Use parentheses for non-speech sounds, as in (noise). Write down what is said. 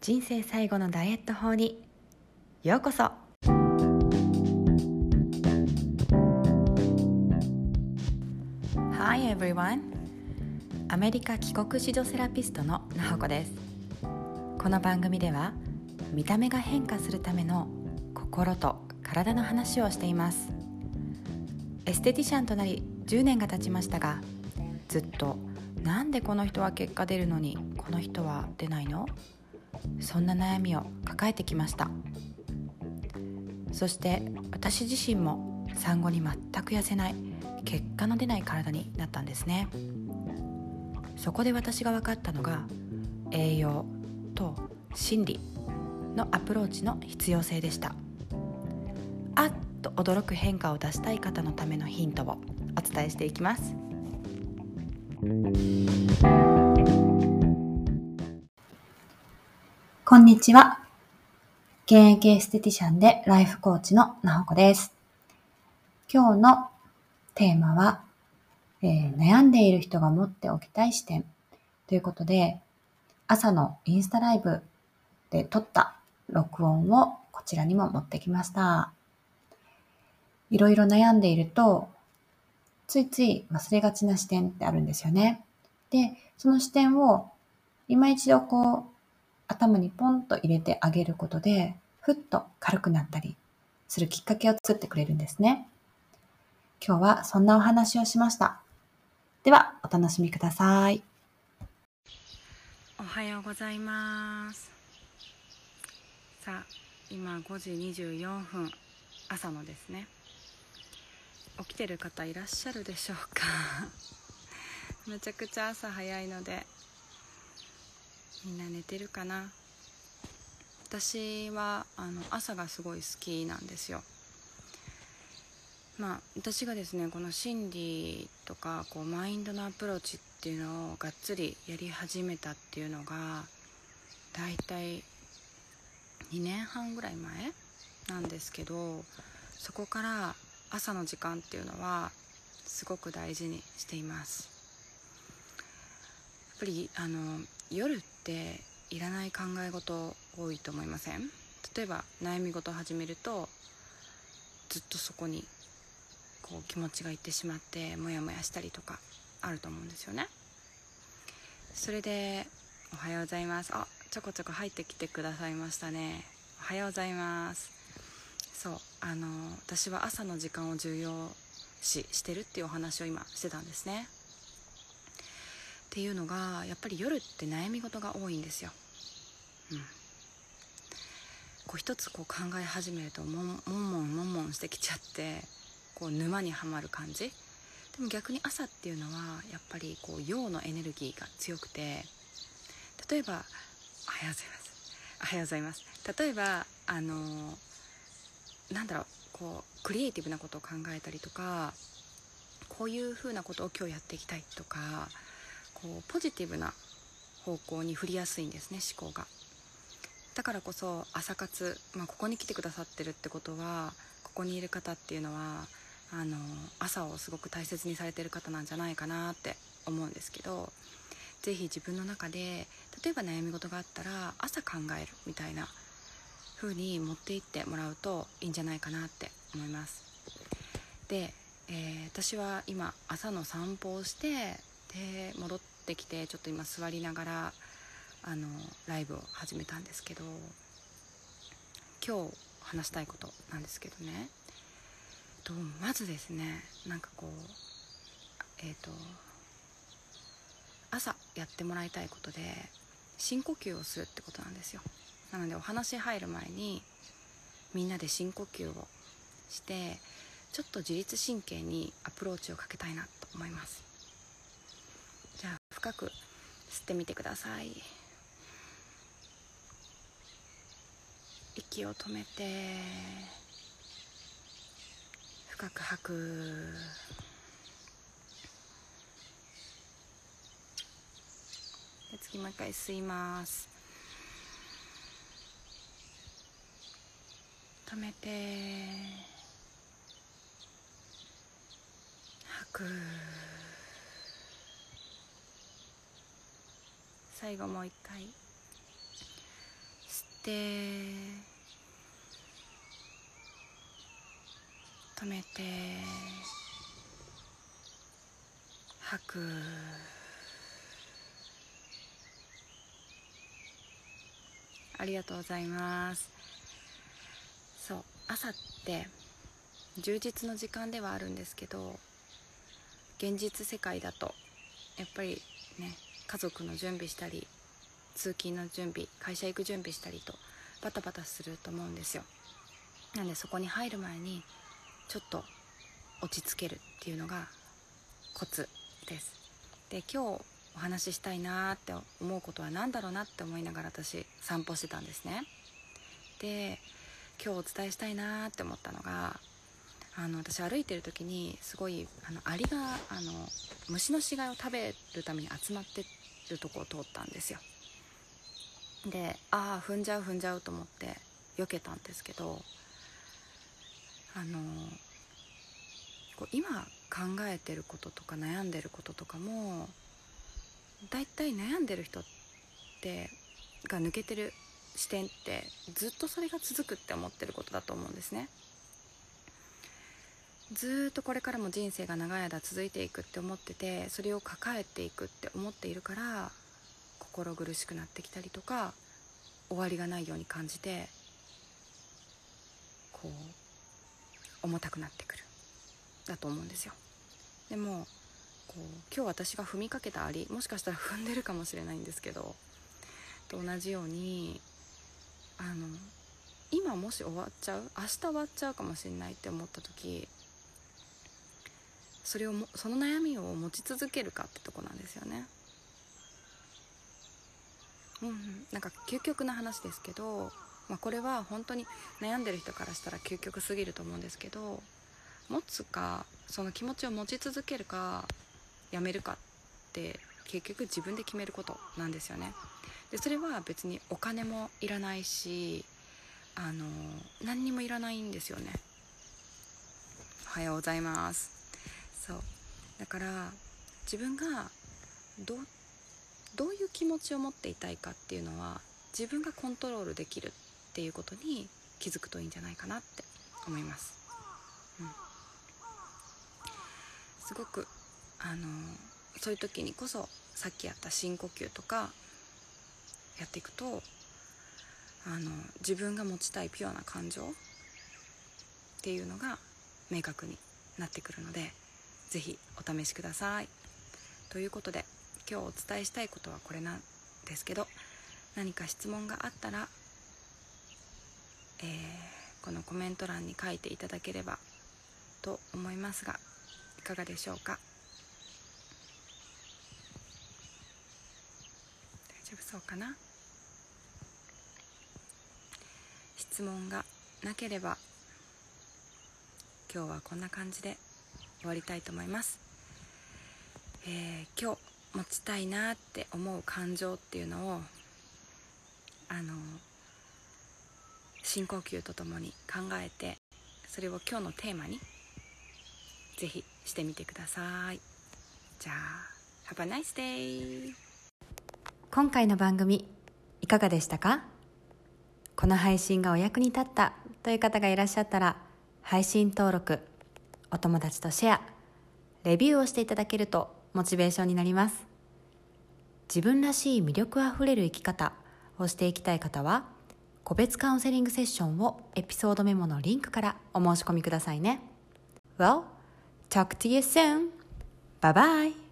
人生最後のダイエット法に。ようこそ。Hi everyone. アメリカ帰国子女セラピストのなほこです。この番組では見た目が変化するための心と体の話をしています。エステティシャンとなり10年が経ちましたがずっとなんでこの人は結果出るのにこの人は出ないの？そんな悩みを抱えてきました。そして私自身も産後に全く痩せない結果の出ない体になったんですね。そこで私が分かったのが栄養と心理のアプローチの必要性でした。あっと驚く変化を出したい方のためのヒントをお伝えしていきます。こんにちは。現役エステティシャンでライフコーチのなほこです。今日のテーマは、えー、悩んでいる人が持っておきたい視点ということで、朝のインスタライブで撮った録音をこちらにも持ってきました。いろいろ悩んでいると、ついつい忘れがちな視点ってあるんですよね。で、その視点を今一度こう頭にポンと入れてあげることで、ふっと軽くなったりするきっかけを作ってくれるんですね。今日はそんなお話をしました。では、お楽しみください。おはようございます。さあ、今5時24分、朝のですね。起きてる方いらっしゃるでしょうか (laughs) めちゃくちゃ朝早いのでみんな寝てるかな？私はあの朝がすごい好きなんですよ。まあ私がですねこの心理とかこうマインドのアプローチっていうのをがっつりやり始めたっていうのがだいたい2年半ぐらい前なんですけどそこから朝の時間っていうのはすごく大事にしています。やっぱりあの夜っていらない考え事多いと思いません？例えば悩み事を始めるとずっとそこにこう気持ちがいってしまってモヤモヤしたりとかあると思うんですよね。それで「おはようございます」あちょこちょこ入ってきてくださいましたね。おはようございます。そうあの私は朝の時間を重要視してるっていうお話を今してたんですね。っていうのがやっぱり夜って悩み事が多いんですよ。うん、こう一つこう考え始めるともんもんもんもんもんしてきちゃってこう沼にはまる感じ。でも逆に朝っていうのはやっぱりこう陽のエネルギーが強くて例えば「おはようございます」「おはようございます」例えばあのなんだろうこうクリエイティブなことを考えたりとかこういうふうなことを今日やっていきたいとかこうポジティブな方向に振りやすいんですね思考が。だからこそ朝活、まあ、ここに来てくださってるってことはここにいる方っていうのはあの朝をすごく大切にされてる方なんじゃないかなって思うんですけど是非自分の中で例えば悩み事があったら朝考えるみたいな風に持っていってもらうといいんじゃないかなって思います。で、えー、私は今朝の散歩をしてで戻ってきてちょっと今座りながらあのライブを始めたんですけど今日話したいことなんですけどね。とまずですねなんかこうえっ、ー、と朝やってもらいたいことで深呼吸をするってことなんですよ。なのでお話入る前にみんなで深呼吸をしてちょっと自律神経にアプローチをかけたいなと思います。じゃあ深く吸ってみてください。息を止めて深く吐く。で次もう一回吸います。止めて吐く。最後もう一回。吸って止めて吐く。ありがとうございます。そう朝って充実の時間ではあるんですけど現実世界だとやっぱりね家族の準備したり通勤の準備会社行く準備したりとバタバタすると思うんですよ。なんでそこに入る前にちょっと落ち着けるっていうのがコツです。で今日お話ししたいなって思うことは何だろうなって思いながら私散歩してたんですね。で今日お伝えしたいなって思ったのがあの私歩いてる時にすごいあのアリがあの虫の死骸を食べるために集まってるとこを通ったんですよ。でああ踏んじゃう踏んじゃうと思って避けたんですけどあのこう今考えてることとか悩んでることとかもだいたい悩んでる人ってが抜けてる視点ってずっとそれが続くって思ってることだと思うんですね。ずっとこれからも人生が長い間続いていくって思っててそれを抱えていくって思っているから心苦しくなってきたりとか終わりがないように感じてこう重たくなってくる。だと思うんですよ。でもこう今日私が踏みかけたアリもしかしたら踏んでるかもしれないんですけどと同じようにあの今もし終わっちゃう明日終わっちゃうかもしれないって思った時それをもその悩みを持ち続けるかってとこなんですよね。うん、なんか究極な話ですけど、まあ、これは本当に悩んでる人からしたら究極すぎると思うんですけど持つかその気持ちを持ち続けるかやめるかって結局自分で決めることなんですよね。でそれは別にお金もいらないしあの何にもいらないんですよね。おはようございます。そう。だから自分がどどういう気持ちを持っていたいかっていうのは自分がコントロールできるっていうことに気づくといいんじゃないかなって思います、うん、すごくあのそういう時にこそさっきやった深呼吸とかやっていくとあの自分が持ちたいピュアな感情っていうのが明確になってくるのでぜひお試しください。ということで今日お伝えしたいことはこれなんですけど何か質問があったら、えー、このコメント欄に書いていただければと思いますがいかがでしょうか？大丈夫そうかな？質問がなければ今日はこんな感じで終わりたいと思います、えー、今日持ちたいなって思う感情っていうのをあの深呼吸とともに考えてそれを今日のテーマにぜひしてみてください。じゃあ Have a nice day! 今回の番組いかがでしたか？この配信がお役に立ったという方がいらっしゃったら配信登録お友達とシェアレビューをしていただけるとモチベーションになります自分らしい魅力あふれる生き方をしていきたい方は個別カウンセリングセッションをエピソードメモのリンクからお申し込みくださいね Well, talk to you soon! Bye bye!